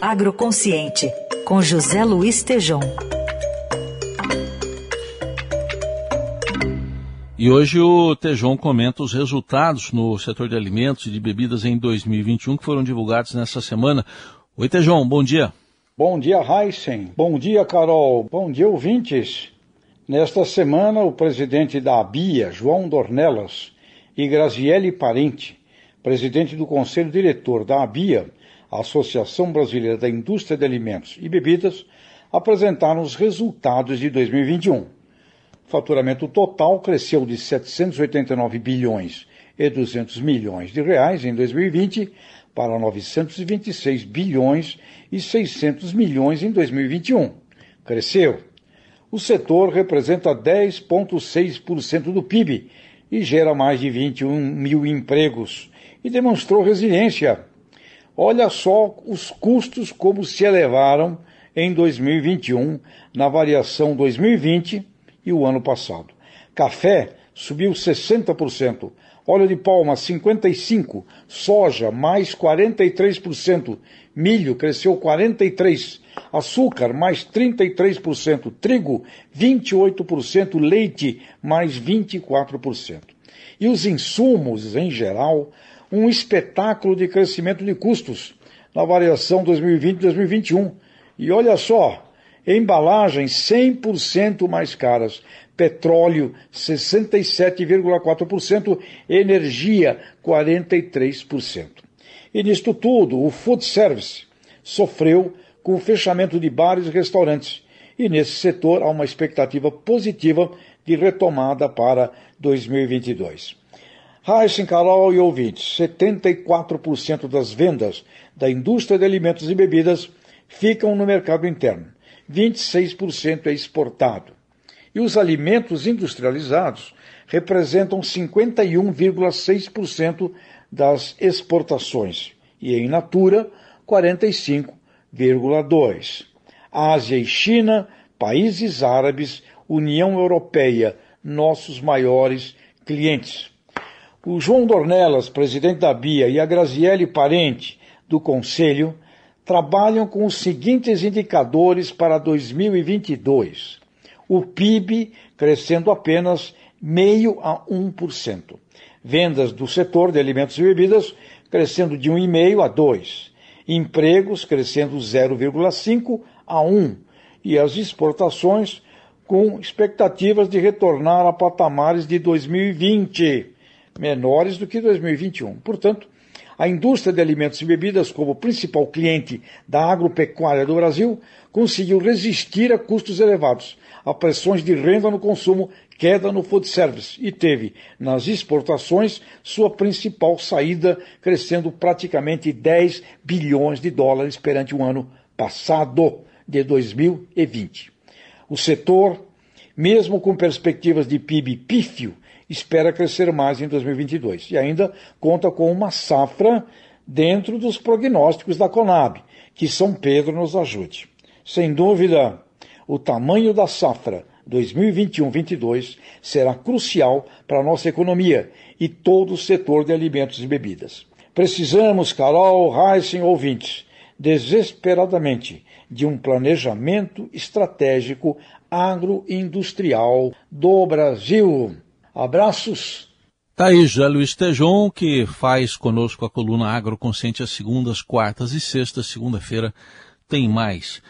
Agroconsciente, com José Luiz Tejom. E hoje o Tejon comenta os resultados no setor de alimentos e de bebidas em 2021 que foram divulgados nessa semana. Oi, Tejon, bom dia. Bom dia, Heisen. Bom dia, Carol. Bom dia, ouvintes. Nesta semana, o presidente da ABIA, João Dornelas, e Graziele Parente, presidente do Conselho Diretor da ABIA, Associação Brasileira da Indústria de Alimentos e Bebidas, apresentaram os resultados de 2021. O faturamento total cresceu de 789 bilhões e 200 milhões de reais em 2020 para 926 bilhões e 600 milhões em 2021. Cresceu. O setor representa 10,6% do PIB e gera mais de 21 mil empregos e demonstrou resiliência Olha só os custos como se elevaram em 2021 na variação 2020 e o ano passado. Café subiu 60%, óleo de palma 55%, soja mais 43%, milho cresceu 43%, açúcar mais 33%, trigo 28%, leite mais 24%. E os insumos em geral um espetáculo de crescimento de custos na variação 2020-2021. E olha só, embalagens 100% mais caras, petróleo 67,4%, energia 43%. E nisto tudo, o food service sofreu com o fechamento de bares e restaurantes. E nesse setor há uma expectativa positiva de retomada para 2022. Heisen, Carol e ouvintes, 74% das vendas da indústria de alimentos e bebidas ficam no mercado interno, 26% é exportado. E os alimentos industrializados representam 51,6% das exportações e em natura 45,2%. Ásia e China, países árabes, União Europeia, nossos maiores clientes. O João Dornelas, presidente da BIA, e a Graziele Parente, do Conselho, trabalham com os seguintes indicadores para 2022. O PIB crescendo apenas meio a 1%. Vendas do setor de alimentos e bebidas crescendo de 1,5 a 2. Empregos crescendo 0,5 a 1. E as exportações com expectativas de retornar a patamares de 2020 menores do que 2021. Portanto, a indústria de alimentos e bebidas, como principal cliente da agropecuária do Brasil, conseguiu resistir a custos elevados, a pressões de renda no consumo, queda no food service e teve, nas exportações, sua principal saída, crescendo praticamente 10 bilhões de dólares perante o ano passado, de 2020. O setor, mesmo com perspectivas de PIB pífio, espera crescer mais em 2022 e ainda conta com uma safra dentro dos prognósticos da Conab, que São Pedro nos ajude. Sem dúvida, o tamanho da safra 2021-22 será crucial para a nossa economia e todo o setor de alimentos e bebidas. Precisamos, Carol, Heisen, ouvintes, desesperadamente de um planejamento estratégico agroindustrial do Brasil. Abraços. Tá aí, José Luiz Tejon, que faz conosco a coluna Agroconsciente às segundas, quartas e sextas. Segunda-feira tem mais.